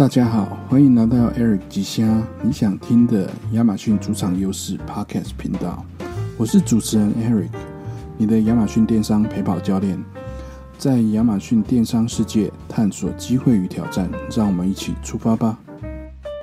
大家好，欢迎来到 Eric 吉虾你想听的亚马逊主场优势 Podcast 频道。我是主持人 Eric，你的亚马逊电商陪跑教练，在亚马逊电商世界探索机会与挑战，让我们一起出发吧。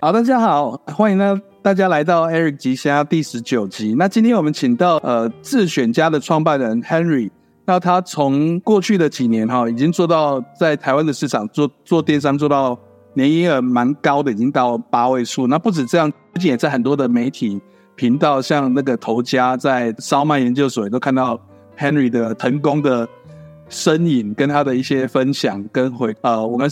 好，大家好，欢迎呢大家来到 Eric 吉虾第十九集。那今天我们请到呃自选家的创办人 Henry，那他从过去的几年哈，已经做到在台湾的市场做做电商做到。年营业额蛮高的，已经到八位数。那不止这样，最近也在很多的媒体频道，像那个头家在烧麦研究所，也都看到 Henry 的成功的身影，跟他的一些分享跟回。呃，我们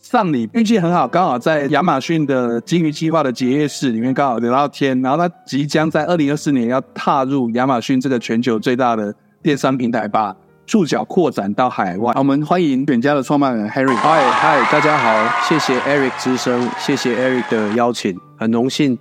上礼运气很好，刚好在亚马逊的金鱼计划的结业式里面刚好聊到天。然后他即将在二零二四年要踏入亚马逊这个全球最大的电商平台吧。触角扩展到海外，我们欢迎远家的创办人 Harry。嗨嗨，大家好，谢谢 Eric 之声，谢谢 Eric 的邀请，很荣幸。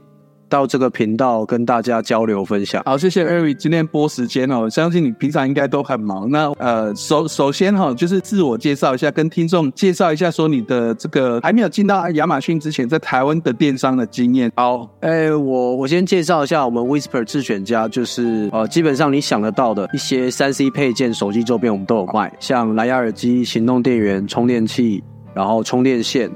到这个频道跟大家交流分享。好，谢谢 Eric 今天播时间哦。相信你平常应该都很忙。那呃，首首先哈，就是自我介绍一下，跟听众介绍一下，说你的这个还没有进到亚马逊之前，在台湾的电商的经验。好，哎，我我先介绍一下我们 Whisper 自选家，就是呃，基本上你想得到的一些三 C 配件、手机周边，我们都有卖，像蓝牙耳机、行动电源、充电器，然后充电线。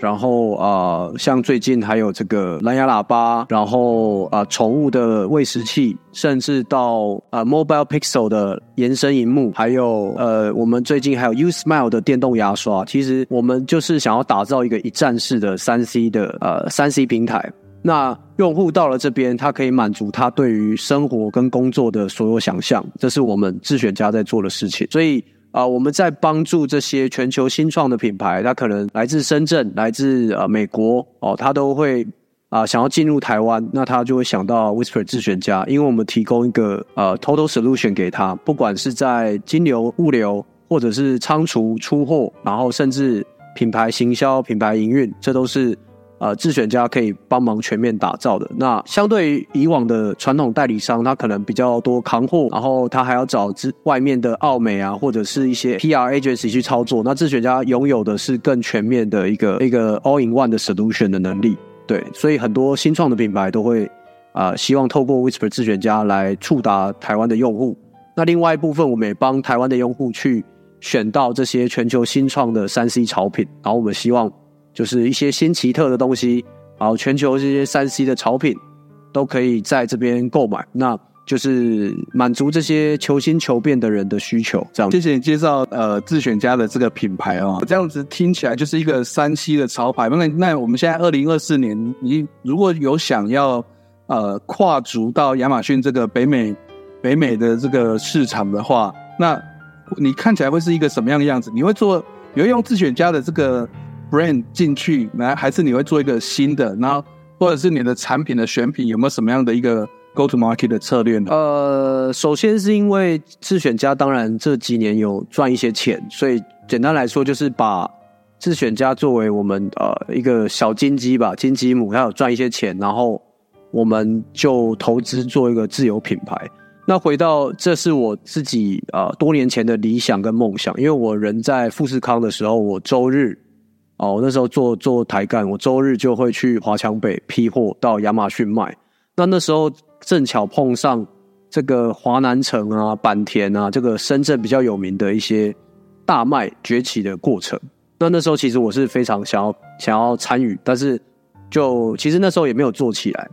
然后啊，像最近还有这个蓝牙喇叭，然后啊，宠物的喂食器，甚至到啊，Mobile Pixel 的延伸荧幕，还有呃，我们最近还有 U Smile 的电动牙刷。其实我们就是想要打造一个一站式的三 C 的呃三 C 平台。那用户到了这边，他可以满足他对于生活跟工作的所有想象，这是我们自选家在做的事情。所以。啊，我们在帮助这些全球新创的品牌，它可能来自深圳、来自呃美国哦，他都会啊想要进入台湾，那他就会想到 Whisper 自选家，因为我们提供一个呃 Total Solution 给他，不管是在金流、物流，或者是仓储、出货，然后甚至品牌行销、品牌营运，这都是。呃，自选家可以帮忙全面打造的。那相对于以往的传统代理商，他可能比较多扛货，然后他还要找之外面的奥美啊，或者是一些 PR agency 去操作。那自选家拥有的是更全面的一个一个 all in one 的 solution 的能力。对，所以很多新创的品牌都会啊，希望透过 Whisper 自选家来触达台湾的用户。那另外一部分，我们也帮台湾的用户去选到这些全球新创的三 C 潮品，然后我们希望。就是一些新奇特的东西，然后全球这些三 C 的潮品都可以在这边购买，那就是满足这些求新求变的人的需求。这样，谢谢你介绍呃自选家的这个品牌哦，这样子听起来就是一个三 C 的潮牌。那那我们现在二零二四年，你如果有想要呃跨足到亚马逊这个北美北美的这个市场的话，那你看起来会是一个什么样的样子？你会做，你会用自选家的这个。Brand 进去来，还是你会做一个新的，然后或者是你的产品的选品有没有什么样的一个 go to market 的策略呢？呃，首先是因为自选家当然这几年有赚一些钱，所以简单来说就是把自选家作为我们呃一个小金鸡吧，金鸡母，它有赚一些钱，然后我们就投资做一个自有品牌。那回到这是我自己啊多年前的理想跟梦想，因为我人在富士康的时候，我周日。哦，我那时候做做台干，我周日就会去华强北批货到亚马逊卖。那那时候正巧碰上这个华南城啊、坂田啊，这个深圳比较有名的一些大卖崛起的过程。那那时候其实我是非常想要想要参与，但是就其实那时候也没有做起来。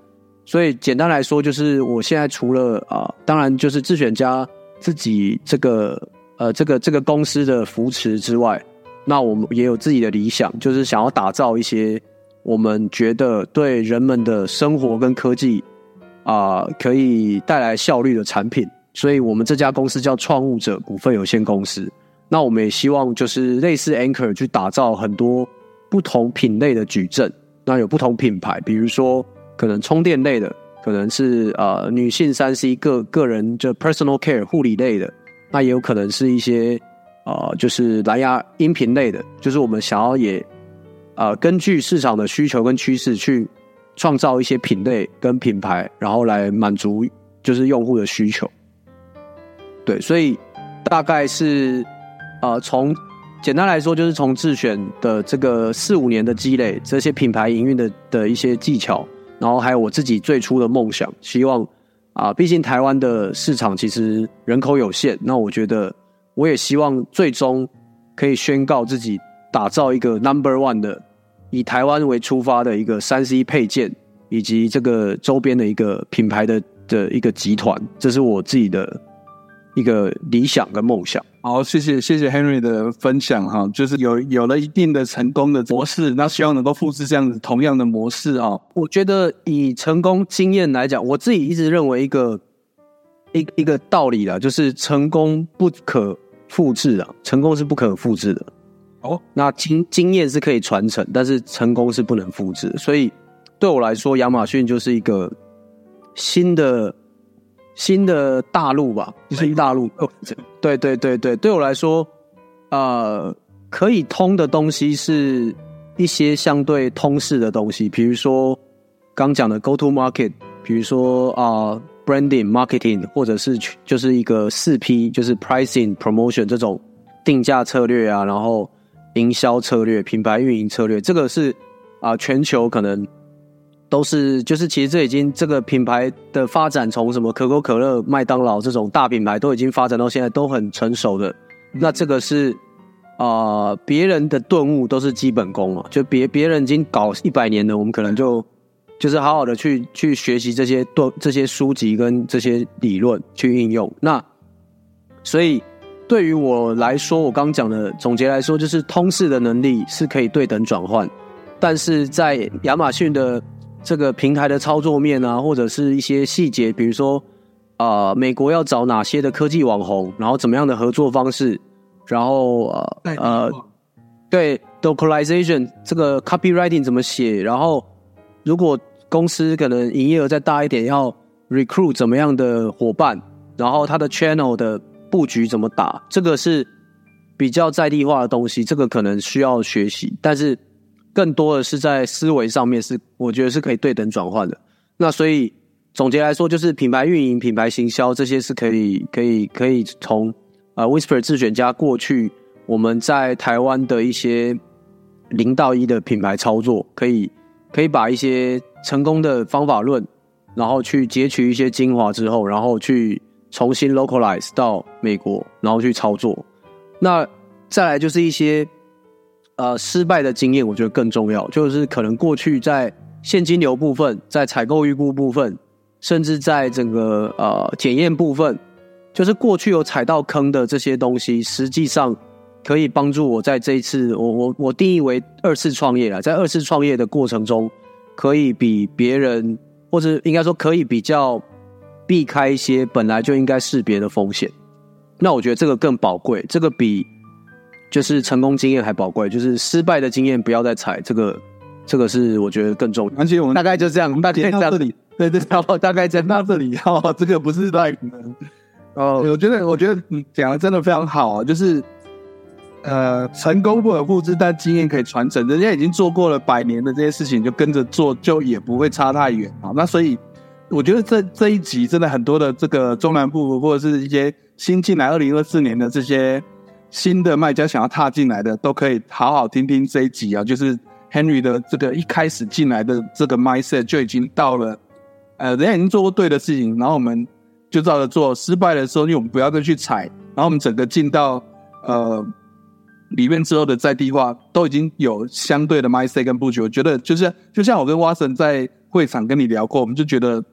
所以简单来说，就是我现在除了啊，当然就是自选家自己这个呃这个这个公司的扶持之外。那我们也有自己的理想，就是想要打造一些我们觉得对人们的生活跟科技啊可以带来效率的产品。所以我们这家公司叫创物者股份有限公司。那我们也希望就是类似 Anchor 去打造很多不同品类的矩阵。那有不同品牌，比如说可能充电类的，可能是呃女性三 C 个个人就 personal care 护理类的，那也有可能是一些。呃，就是蓝牙音频类的，就是我们想要也，呃，根据市场的需求跟趋势去创造一些品类跟品牌，然后来满足就是用户的需求。对，所以大概是呃从简单来说，就是从自选的这个四五年的积累，这些品牌营运的的一些技巧，然后还有我自己最初的梦想，希望啊，毕竟台湾的市场其实人口有限，那我觉得我也希望最终可以宣告自己打造一个 number one 的，以台湾为出发的一个三 C 配件以及这个周边的一个品牌的的一个集团，这是我自己的一个理想跟梦想。好，谢谢谢谢 Henry 的分享哈，就是有有了一定的成功的模式，那希望能够复制这样子同样的模式啊。我觉得以成功经验来讲，我自己一直认为一个一一个道理啦，就是成功不可复制啊，成功是不可复制的。哦，那经经验是可以传承，但是成功是不能复制。所以对我来说，亚马逊就是一个新的。新的大陆吧，新大陆。对对对对，对我来说，呃，可以通的东西是一些相对通式的东西，比如说刚讲的 go to market，比如说啊 branding marketing，或者是就是一个四 P，就是 pricing promotion 这种定价策略啊，然后营销策略、品牌运营策略，这个是啊全球可能。都是，就是其实这已经这个品牌的发展，从什么可口可乐、麦当劳这种大品牌，都已经发展到现在都很成熟的。那这个是啊，别人的顿悟都是基本功嘛，就别别人已经搞一百年了，我们可能就就是好好的去去学习这些多这些书籍跟这些理论去应用。那所以对于我来说，我刚讲的总结来说，就是通识的能力是可以对等转换，但是在亚马逊的。这个平台的操作面啊，或者是一些细节，比如说啊，美国要找哪些的科技网红，然后怎么样的合作方式，然后呃呃，对 localization 这个 copywriting 怎么写，然后如果公司可能营业额再大一点，要 recruit 怎么样的伙伴，然后它的 channel 的布局怎么打，这个是比较在地化的东西，这个可能需要学习，但是。更多的是在思维上面，是我觉得是可以对等转换的。那所以总结来说，就是品牌运营、品牌行销这些是可以、可以、可以从呃 Whisper 自选家过去我们在台湾的一些零到一的品牌操作，可以可以把一些成功的方法论，然后去截取一些精华之后，然后去重新 localize 到美国，然后去操作。那再来就是一些。呃，失败的经验我觉得更重要，就是可能过去在现金流部分、在采购预估部分，甚至在整个呃检验部分，就是过去有踩到坑的这些东西，实际上可以帮助我在这一次，我我我定义为二次创业了，在二次创业的过程中，可以比别人，或者应该说可以比较避开一些本来就应该识别的风险。那我觉得这个更宝贵，这个比。就是成功经验还宝贵，就是失败的经验不要再踩。这个，这个是我觉得更重要。而且我们大概就这样，大概到这里，对对，然后大概讲到这里，哦，这个不是 like 哦，我觉得我觉得你讲的真的非常好，就是呃，成功不可复制，但经验可以传承。人家已经做过了百年的这些事情，就跟着做，就也不会差太远啊。那所以我觉得这这一集真的很多的这个中南部或者是一些新进来二零二四年的这些。新的卖家想要踏进来的，都可以好好听听这一集啊。就是 Henry 的这个一开始进来的这个 mindset 就已经到了，呃，人家已经做过对的事情，然后我们就照着做。失败的时候，因为我们不要再去踩，然后我们整个进到呃里面之后的在地化，都已经有相对的 mindset 跟布局。我觉得就是就像我跟 Watson 在会场跟你聊过，我们就觉得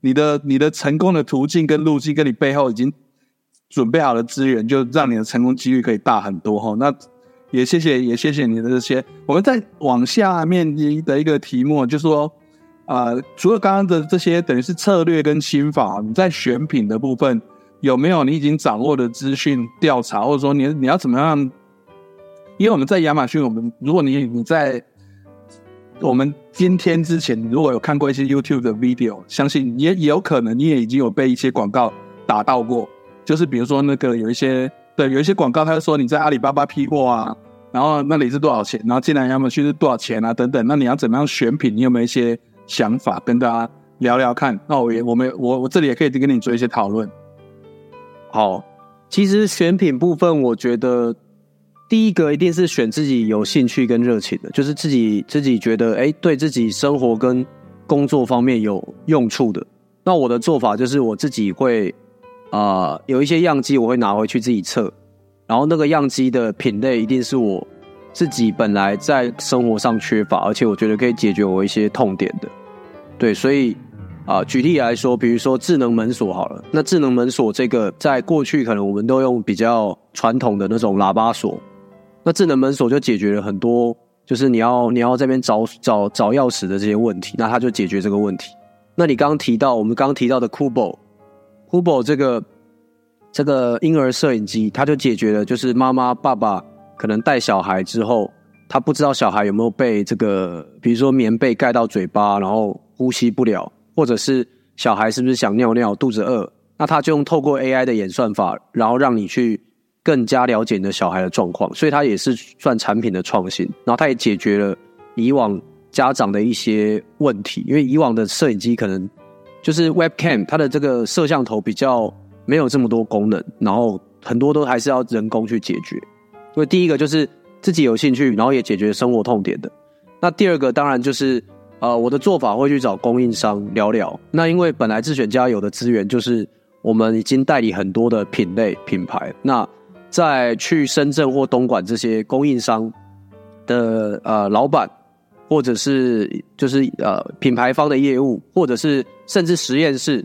你的你的成功的途径跟路径，跟你背后已经。准备好的资源，就让你的成功几率可以大很多哈。那也谢谢，也谢谢你的这些。我们再往下面的一个题目，就是说，呃，除了刚刚的这些，等于是策略跟心法，你在选品的部分有没有你已经掌握的资讯调查，或者说你你要怎么样？因为我们在亚马逊，我们如果你你在我们今天之前如果有看过一些 YouTube 的 video，相信也也有可能你也已经有被一些广告打到过。就是比如说那个有一些对有一些广告，他说你在阿里巴巴批货啊，然后那里是多少钱，然后进来亚马逊是多少钱啊等等，那你要怎么样选品？你有没有一些想法跟大家聊聊看？那我也我们我我这里也可以跟你做一些讨论。好，其实选品部分，我觉得第一个一定是选自己有兴趣跟热情的，就是自己自己觉得哎，对自己生活跟工作方面有用处的。那我的做法就是我自己会啊有一些样机，我会拿回去自己测，然后那个样机的品类一定是我自己本来在生活上缺乏，而且我觉得可以解决我一些痛点的。对，所以啊，举例来说，比如说智能门锁好了，那智能门锁这个在过去可能我们都用比较传统的那种喇叭锁。那智能门锁就解决了很多，就是你要你要这边找找找钥匙的这些问题，那它就解决这个问题。那你刚刚提到我们刚刚提到的 Kubo，Kubo 这个这个婴儿摄影机，它就解决了，就是妈妈爸爸可能带小孩之后，他不知道小孩有没有被这个，比如说棉被盖到嘴巴，然后呼吸不了，或者是小孩是不是想尿尿、肚子饿，那他就用透过 AI 的演算法，然后让你去。更加了解你的小孩的状况，所以它也是算产品的创新。然后它也解决了以往家长的一些问题，因为以往的摄影机可能就是 Webcam，它的这个摄像头比较没有这么多功能，然后很多都还是要人工去解决。所以第一个就是自己有兴趣，然后也解决生活痛点的。那第二个当然就是呃，我的做法会去找供应商聊聊。那因为本来自选家有的资源就是我们已经代理很多的品类品牌，那在去深圳或东莞这些供应商的呃老板，或者是就是呃品牌方的业务，或者是甚至实验室，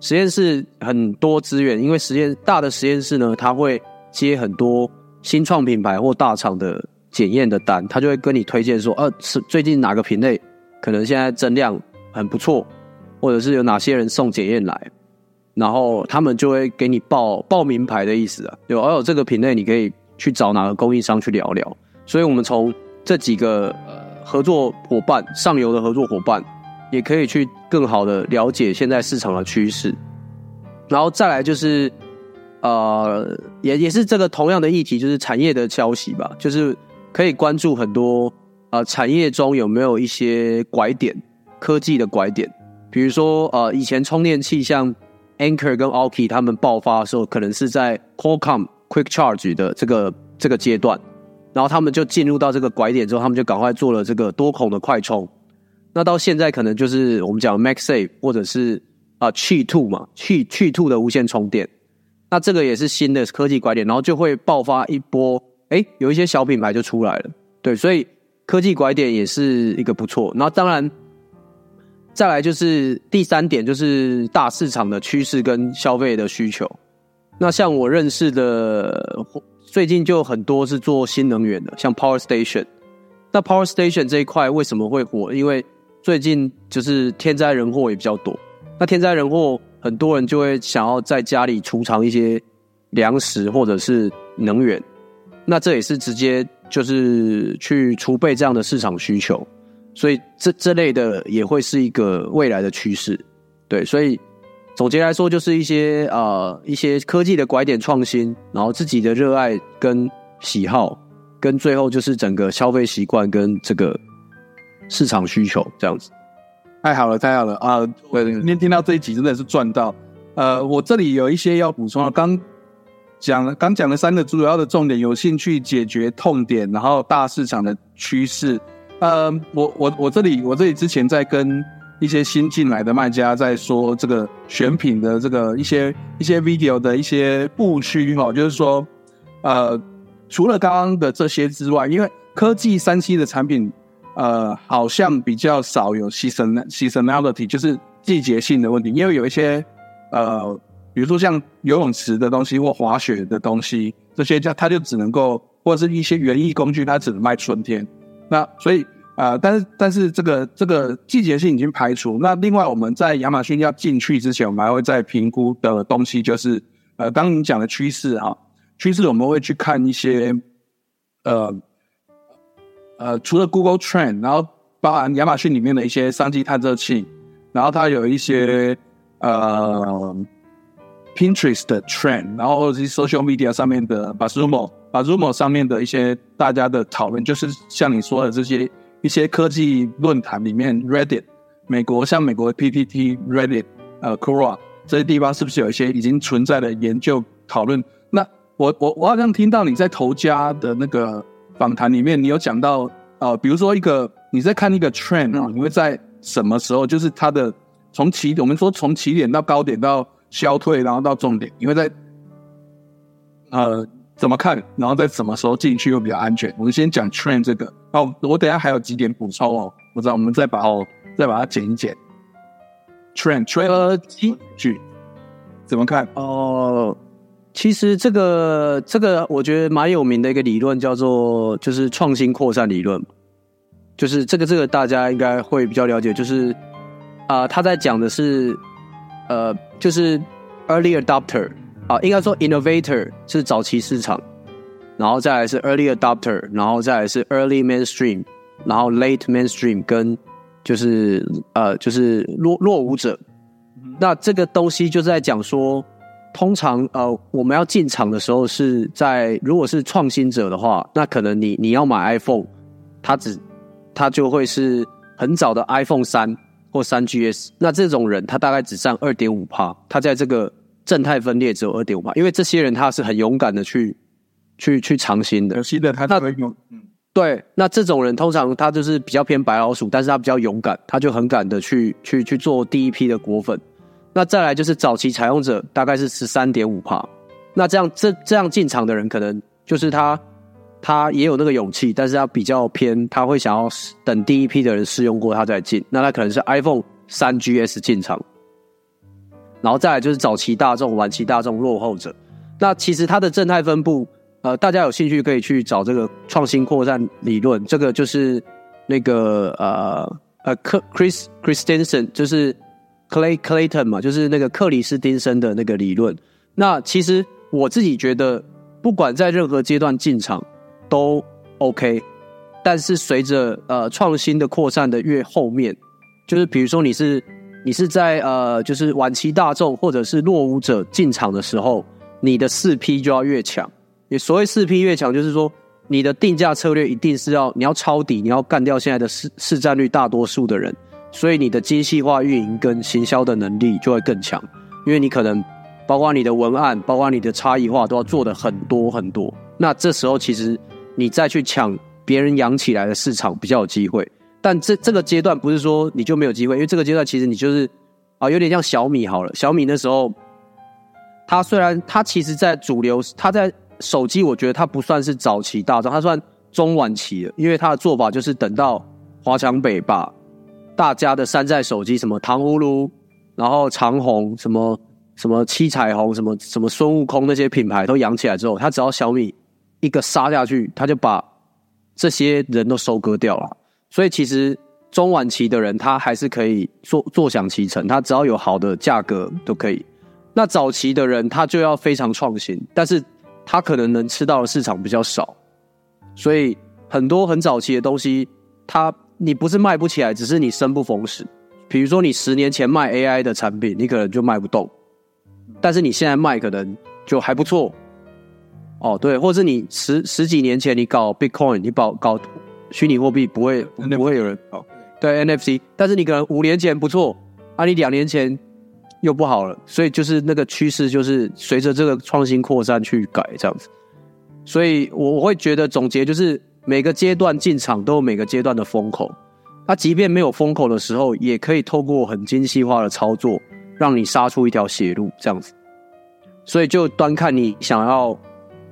实验室很多资源，因为实验大的实验室呢，他会接很多新创品牌或大厂的检验的单，他就会跟你推荐说，呃，是最近哪个品类可能现在增量很不错，或者是有哪些人送检验来。然后他们就会给你报报名牌的意思啊，有哦这个品类你可以去找哪个供应商去聊聊。所以我们从这几个呃合作伙伴上游的合作伙伴，也可以去更好的了解现在市场的趋势。然后再来就是呃也也是这个同样的议题，就是产业的消息吧，就是可以关注很多呃产业中有没有一些拐点，科技的拐点，比如说呃以前充电器像。Anchor 跟 Alki 他们爆发的时候，可能是在 Qualcomm Quick Charge 的这个这个阶段，然后他们就进入到这个拐点之后，他们就赶快做了这个多孔的快充。那到现在可能就是我们讲 MaxSafe 或者是啊 Qi Two 嘛，Qi Qi Two 的无线充电。那这个也是新的科技拐点，然后就会爆发一波，哎，有一些小品牌就出来了。对，所以科技拐点也是一个不错。然后当然。再来就是第三点，就是大市场的趋势跟消费的需求。那像我认识的，最近就很多是做新能源的，像 Power Station。那 Power Station 这一块为什么会火？因为最近就是天灾人祸也比较多。那天灾人祸，很多人就会想要在家里储藏一些粮食或者是能源。那这也是直接就是去储备这样的市场需求。所以这这类的也会是一个未来的趋势，对。所以总结来说，就是一些呃一些科技的拐点创新，然后自己的热爱跟喜好，跟最后就是整个消费习惯跟这个市场需求这样子。太好了，太好了啊！我今天听到这一集真的是赚到。呃，我这里有一些要补充啊，刚讲了刚讲了三个主要的重点，有兴趣解决痛点，然后大市场的趋势。呃，我我我这里我这里之前在跟一些新进来的卖家在说这个选品的这个一些一些 video 的一些布区哈，就是说，呃，除了刚刚的这些之外，因为科技三 C 的产品，呃，好像比较少有 season seasonality，就是季节性的问题，因为有一些呃，比如说像游泳池的东西或滑雪的东西，这些叫它就只能够或者是一些园艺工具，它只能卖春天。那所以啊，但是但是这个这个季节性已经排除。那另外我们在亚马逊要进去之前，我们还会再评估的东西就是，呃，刚你讲的趋势哈，趋势我们会去看一些，呃呃，除了 Google Trend，然后包含亚马逊里面的一些商机探测器，然后它有一些呃 Pinterest 的 Trend，然后或者是 Social Media 上面的 b a s u m o 把 Rumor 上面的一些大家的讨论，就是像你说的这些一些科技论坛里面，Reddit，美国像美国的 PPT、Reddit、呃 Quora 这些地方，是不是有一些已经存在的研究讨论？那我我我好像听到你在头家的那个访谈里面，你有讲到呃，比如说一个你在看一个 trend 啊，你会在什么时候，就是它的从起我们说从起点到高点到消退，然后到重点，因为在呃怎么看，然后在什么时候进去又比较安全？我们先讲 trend 这个哦，我等下还有几点补充哦，我知道我们再把哦再把它剪一剪。trend trend 呃，去怎么看？哦，其实这个这个我觉得蛮有名的一个理论叫做就是创新扩散理论，就是这个这个大家应该会比较了解，就是啊、他在讲的是呃就是 early adopter 啊、应该说 innovator 是早期市场，然后再来是 early adopter，然后再来是 early mainstream，然后 late mainstream 跟就是呃就是落落伍者。那这个东西就在讲说，通常呃我们要进场的时候是在如果是创新者的话，那可能你你要买 iPhone，它只它就会是很早的 iPhone 三或三 GS，那这种人他大概只占二点五趴，他在这个正态分裂只有二点五趴，因为这些人他是很勇敢的去去去尝新的有，新的他才会用，嗯，对，那这种人通常他就是比较偏白老鼠，但是他比较勇敢，他就很敢的去去去做第一批的果粉。那再来就是早期采用者大概是十三点五帕，那这样这这样进场的人可能就是他他也有那个勇气，但是他比较偏，他会想要等第一批的人试用过他再进。那他可能是 iPhone 三 GS 进场，然后再来就是早期大众、晚期大众落后者。那其实它的正态分布，呃，大家有兴趣可以去找这个创新扩散理论，这个就是那个呃呃克 Chris Christensen 就是 Clay Clayton 嘛，就是那个克里斯汀森的那个理论。那其实我自己觉得，不管在任何阶段进场都 OK，但是随着呃创新的扩散的越后面，就是比如说你是你是在呃就是晚期大众或者是落伍者进场的时候，你的四 P 就要越强。也所谓四 P 越强，就是说你的定价策略一定是要你要抄底，你要干掉现在的市市占率大多数的人，所以你的精细化运营跟行销的能力就会更强，因为你可能包括你的文案，包括你的差异化都要做的很多很多。那这时候其实你再去抢别人养起来的市场比较有机会。但这这个阶段不是说你就没有机会，因为这个阶段其实你就是啊，有点像小米好了。小米那时候，它虽然它其实在主流，它在手机，我觉得它不算是早期大众，它算中晚期的，因为它的做法就是等到华强北把大家的山寨手机，什么糖葫芦，然后长虹，什么什么七彩虹，什么什么孙悟空那些品牌都养起来之后，它只要小米一个杀下去，他就把这些人都收割掉了。所以其实中晚期的人，他还是可以坐坐享其成，他只要有好的价格都可以。那早期的人，他就要非常创新，但是他可能能吃到的市场比较少，所以很多很早期的东西，他你不是卖不起来，只是你生不逢时。比如说你十年前卖 AI 的产品，你可能就卖不动，但是你现在卖可能就还不错。哦，对，或是你十十几年前你搞 Bitcoin，你搞搞虚拟货币，不会不不会有人搞。对 NFC，但是你可能五年前不错，啊，你两年前又不好了，所以就是那个趋势，就是随着这个创新扩散去改这样子。所以我我会觉得总结就是每个阶段进场都有每个阶段的风口，它即便没有风口的时候，也可以透过很精细化的操作，让你杀出一条血路这样子。所以就端看你想要，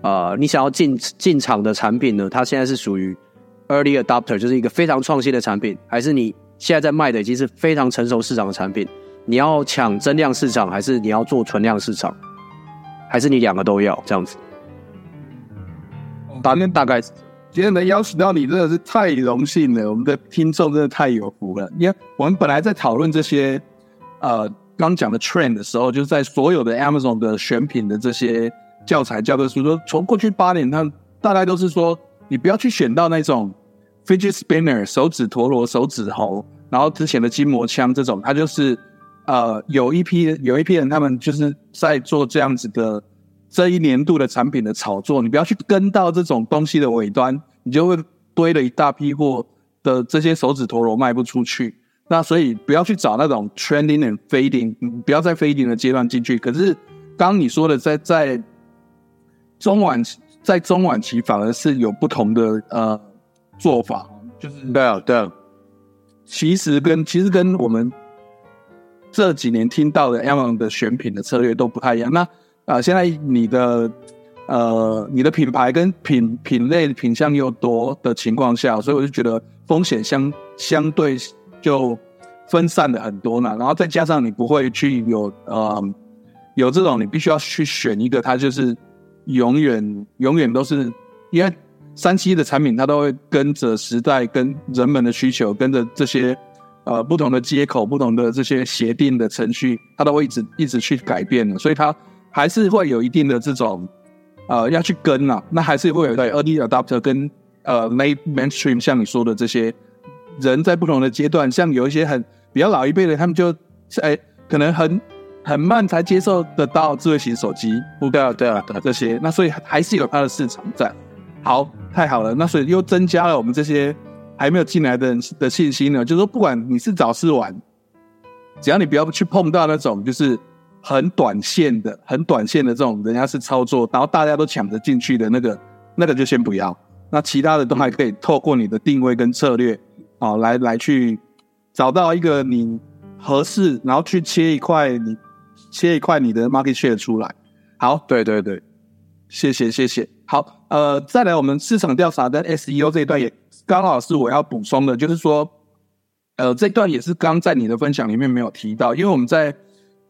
呃，你想要进进场的产品呢，它现在是属于 early adopter，就是一个非常创新的产品，还是你现在在卖的已经是非常成熟市场的产品？你要抢增量市场，还是你要做存量市场，还是你两个都要这样子？大大概今天能邀请到你真的是太荣幸了，我们的听众真的太有福了。因为我们本来在讨论这些呃刚讲的 trend 的时候，就是在所有的 Amazon 的选品的这些教材教科书，说从过去八年，它大概都是说你不要去选到那种 fidget spinner 手指陀螺、手指猴，然后之前的筋膜枪这种，它就是呃有一批有一批人他们就是在做这样子的。这一年度的产品的炒作，你不要去跟到这种东西的尾端，你就会堆了一大批货的这些手指陀螺卖不出去。那所以不要去找那种 trending and fading，不要在 fading 的阶段进去。可是刚你说的，在在中晚期在中晚期反而是有不同的呃做法，就是对啊，对啊，其实跟其实跟我们这几年听到的 Amazon 的选品的策略都不太一样。那啊、呃现在你的呃你的品牌跟品品类品相又多的情况下，所以我就觉得风险相相对就分散了很多呢。然后再加上你不会去有呃有这种你必须要去选一个，它就是永远永远都是因为三七的产品，它都会跟着时代、跟人们的需求、跟着这些呃不同的接口、不同的这些协定的程序，它都会一直一直去改变的，所以它还是会有一定的这种呃要去跟啊，那还是会有对 early adopter 跟呃 late mainstream，像你说的这些人在不同的阶段，像有一些很比较老一辈的，他们就哎可能很很慢才接受得到智慧型手机，对啊，对啊，对啊，这些，那所以还是有它的市场在。好，太好了，那所以又增加了我们这些还没有进来的人的信心呢。就是说，不管你是早是晚，只要你不要去碰到那种就是很短线的、很短线的这种人家是操作，然后大家都抢着进去的那个，那个就先不要。那其他的都还可以透过你的定位跟策略，哦，来来去找到一个你合适，然后去切一块你切一块你的 market share 出来。好，对对对，谢谢谢谢。好，呃，再来我们市场调查跟 SEO 这一段也刚好是我要补充的，就是说，呃，这段也是刚在你的分享里面没有提到，因为我们在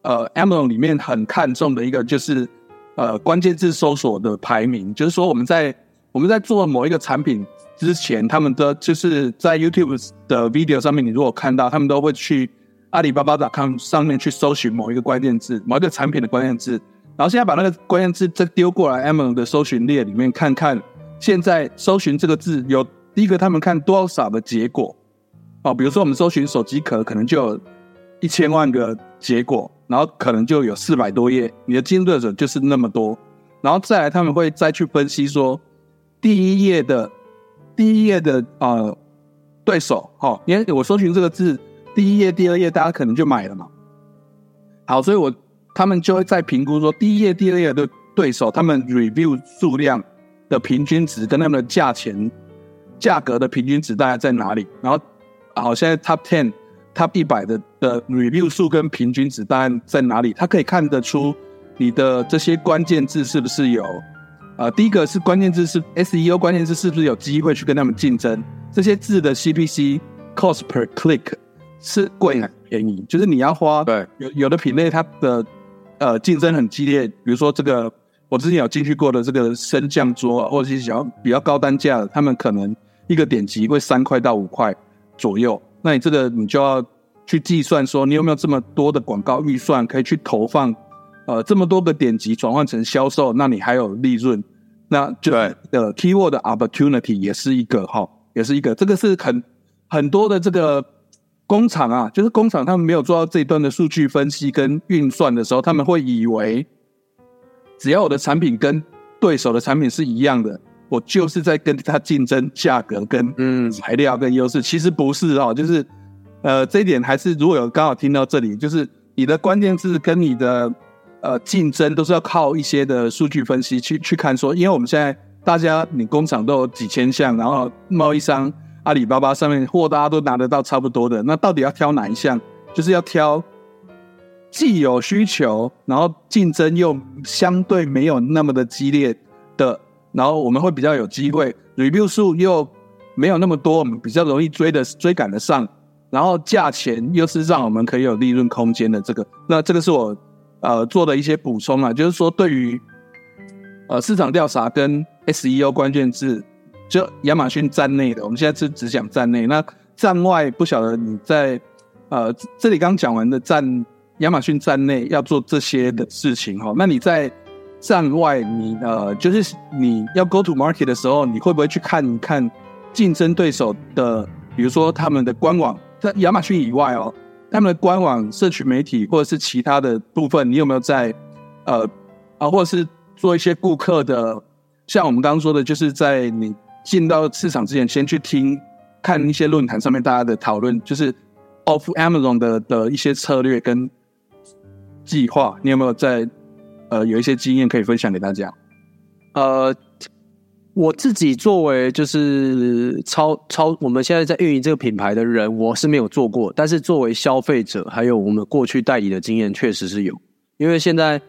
呃 Amazon 里面很看重的一个就是呃关键字搜索的排名，就是说我们在我们在做某一个产品之前，他们的就是在 YouTube 的 video 上面，你如果看到，他们都会去阿里巴巴 .com 上面去搜寻某一个关键字，某一个产品的关键字。然后现在把那个关键字再丢过来 Amazon 的搜寻列里面看看，现在搜寻这个字有第一个他们看多少的结果哦，比如说我们搜寻手机壳，可能就有一千万个结果，然后可能就有四百多页，你的竞争对手就是那么多，然后再来他们会再去分析说第一页的第一页的呃对手，哦，因为我搜寻这个字，第一页、第二页大家可能就买了嘛，好，所以我。他们就会在评估说，第一页、第二页的对手，他们 review 数量的平均值跟他们的价钱、价格的平均值大概在哪里？然后，好，现在 top ten、top 一百的的 review 数跟平均值大概在哪里？它可以看得出你的这些关键字是不是有，呃，第一个是关键字是 SEO 关键字是不是有机会去跟他们竞争？这些字的 CPC cost per click 是贵还是便宜？就是你要花对有有的品类它的呃，竞争很激烈，比如说这个，我之前有进去过的这个升降桌，或者是想要比较高单价的，他们可能一个点击会三块到五块左右。那你这个你就要去计算说，你有没有这么多的广告预算可以去投放，呃，这么多个点击转换成销售，那你还有利润，那就对呃 keyword opportunity 也是一个哈，也是一个，这个是很很多的这个。工厂啊，就是工厂，他们没有做到这一段的数据分析跟运算的时候，他们会以为只要我的产品跟对手的产品是一样的，我就是在跟他竞争价格跟嗯材料跟优势。其实不是哦，就是呃这一点还是如果有刚好听到这里，就是你的关键字跟你的呃竞争都是要靠一些的数据分析去去看说，因为我们现在大家你工厂都有几千项，然后贸易商。阿里巴巴上面货大家都拿得到差不多的，那到底要挑哪一项？就是要挑既有需求，然后竞争又相对没有那么的激烈的，然后我们会比较有机会，review 数又没有那么多，我们比较容易追的追赶得上，然后价钱又是让我们可以有利润空间的这个，那这个是我呃做的一些补充啊，就是说对于呃市场调查跟 SEO 关键字。就亚马逊站内的，我们现在是只讲站内。那站外不晓得你在呃这里刚讲完的站亚马逊站内要做这些的事情哈。那你在站外，你呃就是你要 go to market 的时候，你会不会去看一看竞争对手的，比如说他们的官网，在亚马逊以外哦，他们的官网、社群媒体或者是其他的部分，你有没有在呃啊，或者是做一些顾客的，像我们刚刚说的，就是在你。进到市场之前，先去听看一些论坛上面大家的讨论，就是 off Amazon 的的一些策略跟计划，你有没有在呃有一些经验可以分享给大家？呃，我自己作为就是超超我们现在在运营这个品牌的人，我是没有做过，但是作为消费者，还有我们过去代理的经验，确实是有。因为现在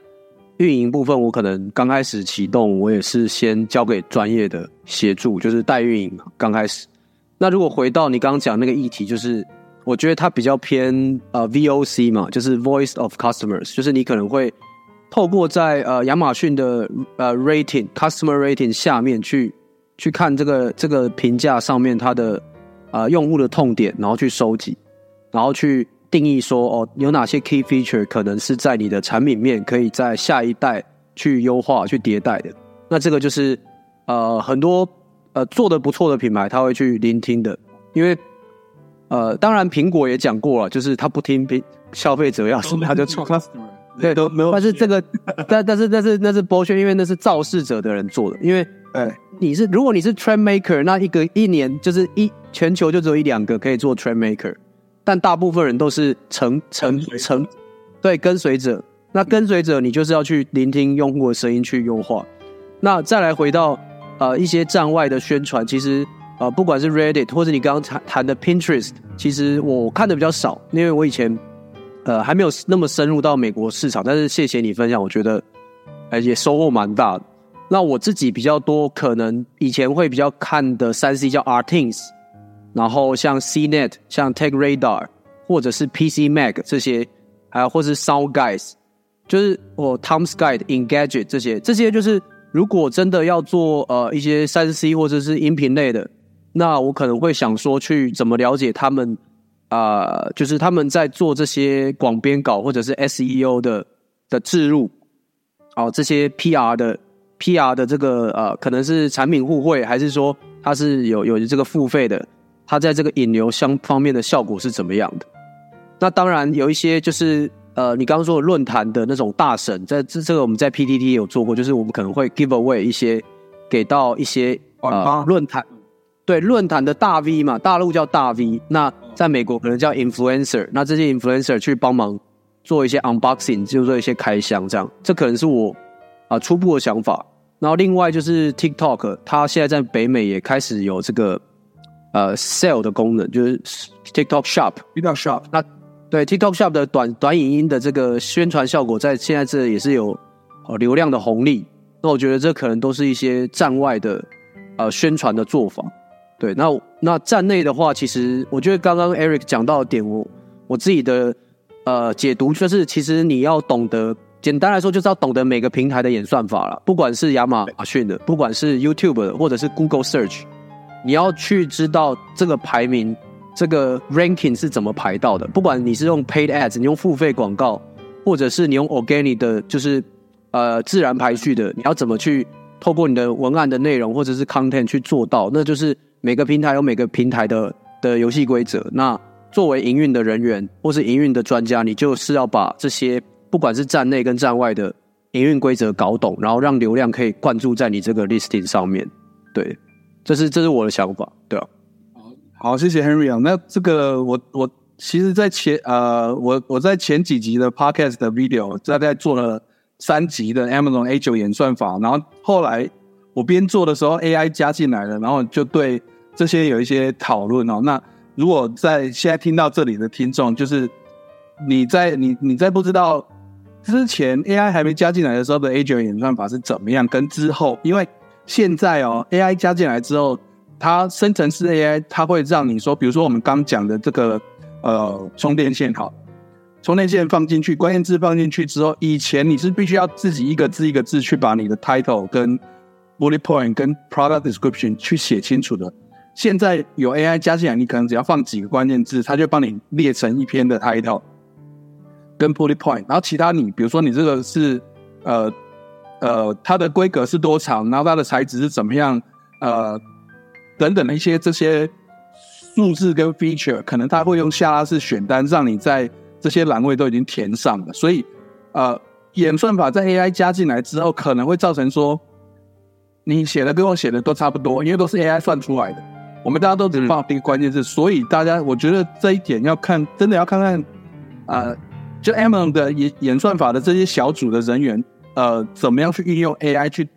运营部分，我可能刚开始启动，我也是先交给专业的协助，就是代运营刚开始。那如果回到你刚刚讲那个议题，就是我觉得它比较偏呃 VOC 嘛，就是 Voice of Customers，就是你可能会。透过在呃亚马逊的呃 rating customer rating 下面去去看这个这个评价上面它的啊用户的痛点，然后去收集，然后去定义说哦有哪些 key feature 可能是在你的产品面可以在下一代去优化去迭代的。那这个就是呃很多呃做的不错的品牌他会去聆听的，因为呃当然苹果也讲过了，就是他不听消消费者要什么他就错。对，都没有。但是这个，但但是但是那是剥削，因为那是肇事者的人做的。因为，哎，你是如果你是 trend maker，那一个一年就是一全球就只有一两个可以做 trend maker，但大部分人都是成成成对跟随者。那跟随者，你就是要去聆听用户的声音去优化。那再来回到呃一些站外的宣传，其实呃不管是 Reddit 或者你刚刚谈谈的 Pinterest，其实我看的比较少，因为我以前。呃，还没有那么深入到美国市场，但是谢谢你分享，我觉得，呃，也收获蛮大的。那我自己比较多，可能以前会比较看的三 C 叫 Artins，然后像 CNET、像 Tech Radar 或者是 PC Mag 这些，还有或是 Sound Guys，就是我 Tom's Guide、Engadget 这些，这些就是如果真的要做呃一些三 C 或者是音频类的，那我可能会想说去怎么了解他们。啊，就是他们在做这些广编稿或者是 SEO 的的置入，哦，这些 PR 的 PR 的这个呃，可能是产品互惠，还是说它是有有这个付费的？它在这个引流相方面的效果是怎么样的？那当然有一些就是呃，你刚刚说的论坛的那种大神，在这这个我们在 PTT 也有做过，就是我们可能会 give away 一些给到一些呃论坛。对论坛的大 V 嘛，大陆叫大 V，那在美国可能叫 influencer，那这些 influencer 去帮忙做一些 unboxing，就做一些开箱，这样，这可能是我啊初步的想法。然后另外就是 TikTok，它现在在北美也开始有这个呃 sale 的功能，就是 TikTok Shop，TikTok Shop。那对 TikTok Shop 的短短影音的这个宣传效果，在现在这也是有呃流量的红利。那我觉得这可能都是一些站外的呃宣传的做法。对，那那站内的话，其实我觉得刚刚 Eric 讲到的点，我我自己的呃解读就是，其实你要懂得，简单来说就是要懂得每个平台的演算法了，不管是亚马逊的，不管是 YouTube 的，或者是 Google Search，你要去知道这个排名，这个 ranking 是怎么排到的。不管你是用 paid ads，你用付费广告，或者是你用 organic 的，就是呃自然排序的，你要怎么去透过你的文案的内容或者是 content 去做到，那就是。每个平台有每个平台的的游戏规则。那作为营运的人员或是营运的专家，你就是要把这些不管是站内跟站外的营运规则搞懂，然后让流量可以灌注在你这个 listing 上面。对，这是这是我的想法。对啊，好，谢谢 Henry 啊。那这个我我其实，在前呃，我我在前几集的 podcast 的 video 大概做了三集的 Amazon A 九演算法，然后后来我边做的时候 AI 加进来了，然后就对。这些有一些讨论哦。那如果在现在听到这里的听众，就是你在你你在不知道之前 AI 还没加进来的时候的 A 九演算法是怎么样，跟之后，因为现在哦 AI 加进来之后，它生成式 AI 它会让你说，比如说我们刚讲的这个呃充电线好，充电线放进去，关键字放进去之后，以前你是必须要自己一个字一个字去把你的 title 跟 bullet point 跟 product description 去写清楚的。现在有 AI 加进来，你可能只要放几个关键字，它就帮你列成一篇的 title 跟 bullet point，然后其他你比如说你这个是呃呃它的规格是多长，然后它的材质是怎么样，呃等等的一些这些数字跟 feature，可能它会用下拉式选单让你在这些栏位都已经填上了。所以呃演算法在 AI 加进来之后，可能会造成说你写的跟我写的都差不多，因为都是 AI 算出来的。我们大家都只放一个关键字，所以大家我觉得这一点要看，真的要看看，啊，就 Amazon 的演演算法的这些小组的人员，呃，怎么样去运用 AI 去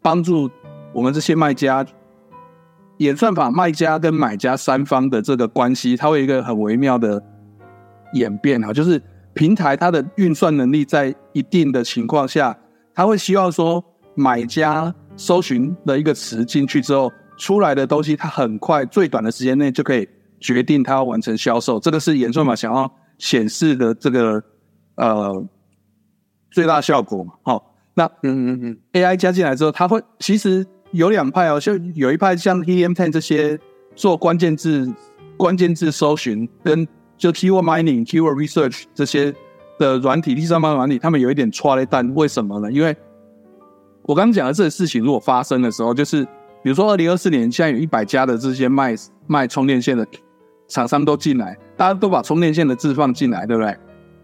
帮助我们这些卖家演算法卖家跟买家三方的这个关系，它会有一个很微妙的演变啊，就是平台它的运算能力在一定的情况下，它会希望说买家搜寻的一个词进去之后出来的东西，它很快最短的时间内就可以决定它要完成销售，这个是演算法想要显示的这个呃最大效果嘛，好。那嗯嗯嗯，AI 加进来之后，它会其实有两派哦，就有一派像 Helium Ten 这些做关键字、关键字搜寻跟就 Keyword Mining、Keyword Research 这些的软体、第三方软体，他们有一点错了，但为什么呢？因为我刚刚讲的这个事情，如果发生的时候，就是比如说二零二四年，现在有一百家的这些卖卖充电线的厂商都进来，大家都把充电线的字放进来，对不对？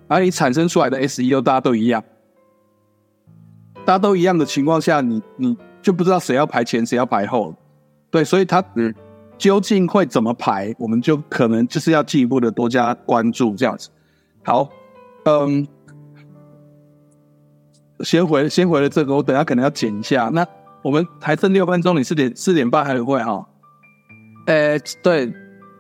而你产生出来的 SEO 大家都一样。大家都一样的情况下，你你就不知道谁要排前，谁要排后，对，所以他嗯究竟会怎么排，我们就可能就是要进一步的多加关注这样子。好，嗯，先回先回了这个，我等下可能要剪一下。那我们还剩六分钟，你四点四点半还会哈？呃，对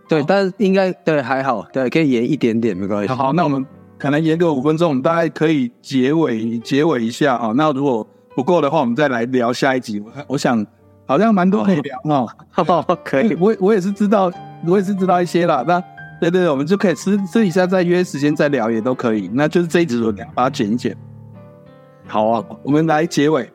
对，但是应该对还好，对，可以延一点点没关系。好，那我们。可能延个五分钟，我们大概可以结尾结尾一下啊。那如果不够的话，我们再来聊下一集。我我想好像蛮多可以聊哦。可以，我我也是知道，我也是知道一些啦。那对对对，我们就可以私私底下再约时间再聊也都可以。那就是这一集我把它剪一剪。好啊，我们来结尾。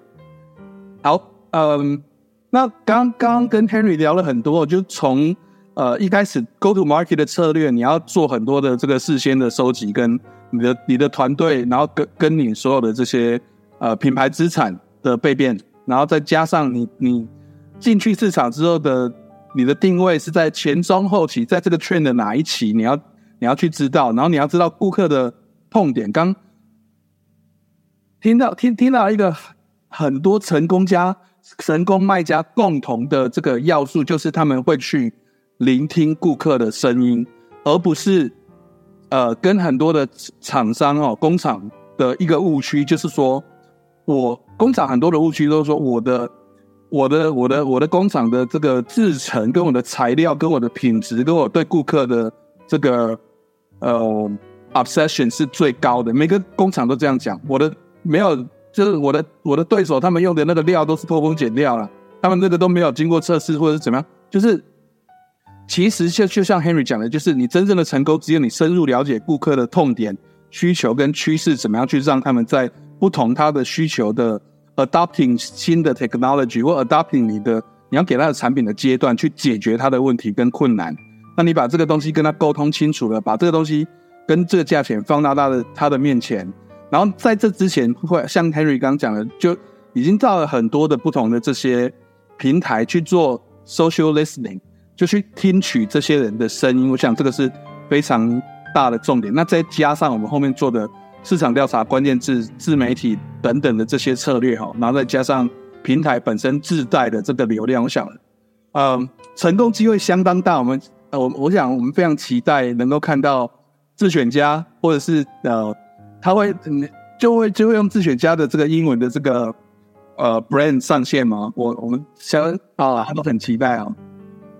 好，嗯，那刚刚跟 Henry 聊了很多，就从呃一开始 Go to Market 的策略，你要做很多的这个事先的收集跟。你的你的团队，然后跟跟你所有的这些呃品牌资产的备变，然后再加上你你进去市场之后的你的定位是在前中后期，在这个圈的哪一期，你要你要去知道，然后你要知道顾客的痛点。刚听到听听到一个很多成功家、成功卖家共同的这个要素，就是他们会去聆听顾客的声音，而不是。呃，跟很多的厂商哦，工厂的一个误区就是说，我工厂很多的误区都是说，我的、我的、我的、我的工厂的这个制成跟我的材料跟我的品质跟我对顾客的这个呃 obsession 是最高的。每个工厂都这样讲，我的没有，就是我的我的对手他们用的那个料都是偷工减料了，他们那个都没有经过测试或者是怎么样，就是。其实就就像 Henry 讲的，就是你真正的成功，只有你深入了解顾客的痛点、需求跟趋势，怎么样去让他们在不同他的需求的 adopting 新的 technology 或 adopting 你的你要给他的产品的阶段，去解决他的问题跟困难。那你把这个东西跟他沟通清楚了，把这个东西跟这个价钱放到他的他的面前，然后在这之前，会像 Henry 刚讲的，就已经到了很多的不同的这些平台去做 social listening。就去听取这些人的声音，我想这个是非常大的重点。那再加上我们后面做的市场调查、关键字、自媒体等等的这些策略哈，然后再加上平台本身自带的这个流量，我想，嗯，成功机会相当大。我们呃，我我想我们非常期待能够看到自选家，或者是呃，他会嗯就会就会用自选家的这个英文的这个呃 brand 上线吗？我我们相啊他都很期待啊。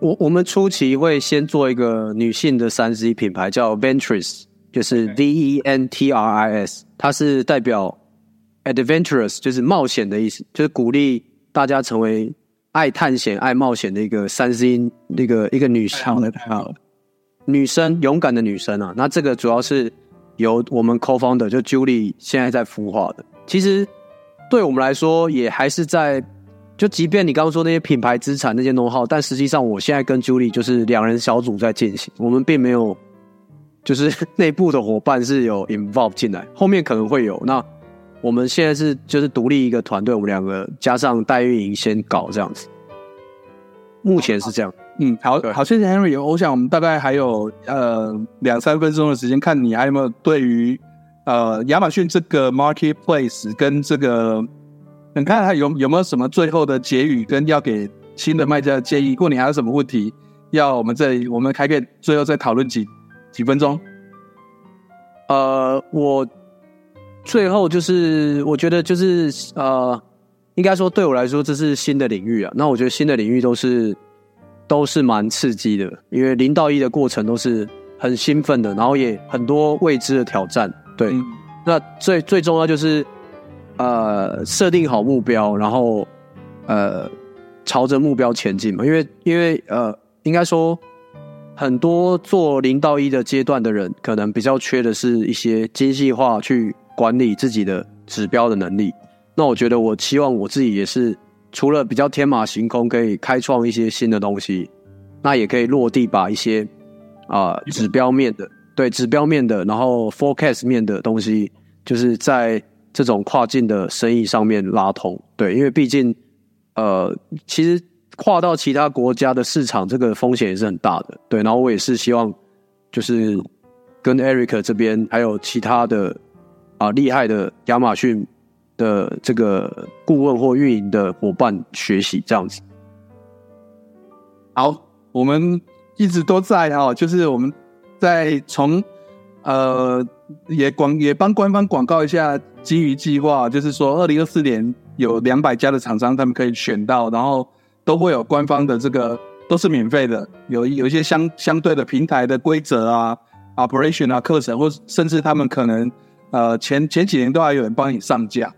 我我们初期会先做一个女性的三 C 品牌，叫 Ventris，就是 V E N T R I S，它是代表 Adventurous，就是冒险的意思，就是鼓励大家成为爱探险、爱冒险的一个三 C 那个一个女生的女生，勇敢的女生啊。那这个主要是由我们 Co-founder 就 Julie 现在在孵化的。其实对我们来说，也还是在。就即便你刚刚说那些品牌资产那些弄好，但实际上我现在跟 Julie 就是两人小组在进行，我们并没有就是 内部的伙伴是有 involve 进来，后面可能会有。那我们现在是就是独立一个团队，我们两个加上代运营先搞这样子，目前是这样。嗯，好好，谢谢 Henry。我想我们大概还有呃两三分钟的时间，看你还有没有对于呃亚马逊这个 marketplace 跟这个。你看他有有没有什么最后的结语，跟要给新的卖家的建议？如果你还有什么问题，要我们这里我们还可以最后再讨论几几分钟。呃，我最后就是我觉得就是呃，应该说对我来说这是新的领域啊。那我觉得新的领域都是都是蛮刺激的，因为零到一的过程都是很兴奋的，然后也很多未知的挑战。对，那最最重要就是呃设定好目标，然后呃朝着目标前进嘛。因为因为呃应该说。很多做零到一的阶段的人，可能比较缺的是一些精细化去管理自己的指标的能力。那我觉得，我期望我自己也是，除了比较天马行空，可以开创一些新的东西，那也可以落地把一些啊指标面的，对指标面的，然后 forecast 面的东西，就是在这种跨境的生意上面拉通。对，因为毕竟，呃，其实。跨到其他国家的市场，这个风险也是很大的。对，然后我也是希望，就是跟 Eric 这边还有其他的啊厉害的亚马逊的这个顾问或运营的伙伴学习这样子。好，我们一直都在哈，就是我们在从呃也广也帮官方广告一下金鱼计划，就是说二零二四年有两百家的厂商，他们可以选到，然后。都会有官方的这个都是免费的，有有一些相相对的平台的规则啊，operation 啊课程，或甚至他们可能呃前前几年都还有人帮你上架，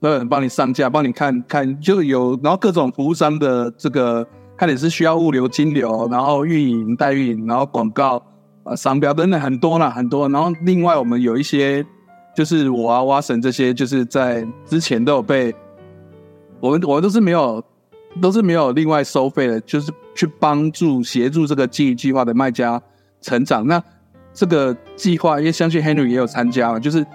都有人帮你上架，帮你看看就有，然后各种服务商的这个看你是需要物流、金流，然后运营、代运营，然后广告啊、商标等等很多啦，很多。然后另外我们有一些就是我啊、蛙神这些，就是在之前都有被我们我们都是没有。都是没有另外收费的，就是去帮助协助这个记忆计划的卖家成长。那这个计划，因为相信 Henry 也有参加嘛，就是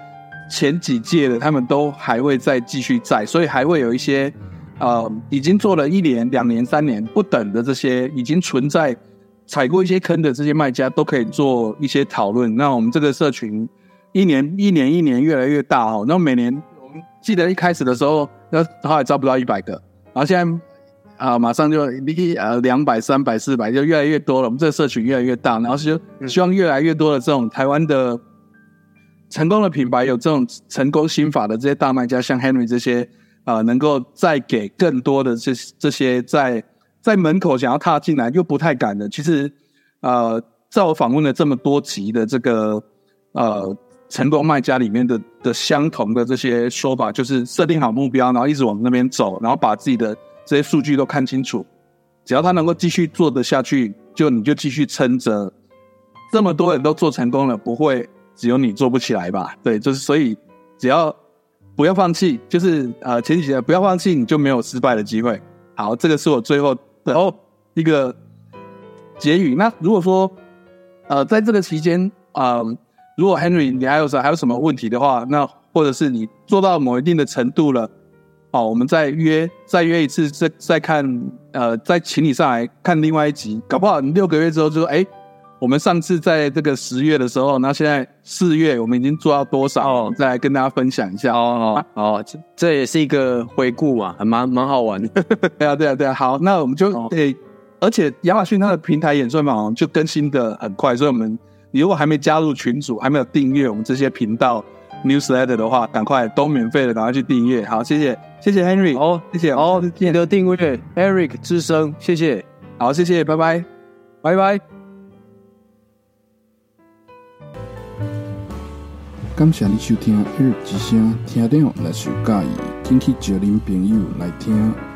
前几届的他们都还会再继续在，所以还会有一些呃已经做了一年、两年、三年不等的这些已经存在踩过一些坑的这些卖家，都可以做一些讨论。那我们这个社群一年一年一年越来越大哦，那每年我们记得一开始的时候，那后来招不到一百个，然后现在。啊，马上就一呃两百、三百、四百，就越来越多了。我们这个社群越来越大，然后就希望越来越多的这种台湾的成功的品牌，有这种成功心法的这些大卖家，像 Henry 这些啊，能够再给更多的这这些在在门口想要踏进来又不太敢的。其实，呃，在我访问了这么多集的这个呃成功卖家里面的的相同的这些说法，就是设定好目标，然后一直往那边走，然后把自己的。这些数据都看清楚，只要他能够继续做得下去，就你就继续撑着。这么多人都做成功了，不会只有你做不起来吧？对，就是所以只要不要放弃，就是呃前几节不要放弃，你就没有失败的机会。好，这个是我最后然后一个结语。那如果说呃在这个期间啊，如果 Henry 你还有什还有什么问题的话，那或者是你做到某一定的程度了。好，我们再约再约一次，再再看，呃，再请你上来看另外一集，搞不好你六个月之后就说，哎，我们上次在这个十月的时候，那现在四月我们已经做到多少？再来跟大家分享一下哦哦，这这也是一个回顾嘛，还蛮蛮好玩的。对啊，对啊，对啊。好，那我们就对，而且亚马逊它的平台演算法就更新的很快，所以我们你如果还没加入群组，还没有订阅我们这些频道。Newsletter 的话，赶快都免费的，赶快去订阅。好，谢谢，谢谢 Henry，哦，谢谢，哦，记得订阅 Eric 之声，谢谢，好，谢谢，拜拜，拜拜。感谢你收听耳之声，听众若是有介意，请去叫您朋友来听。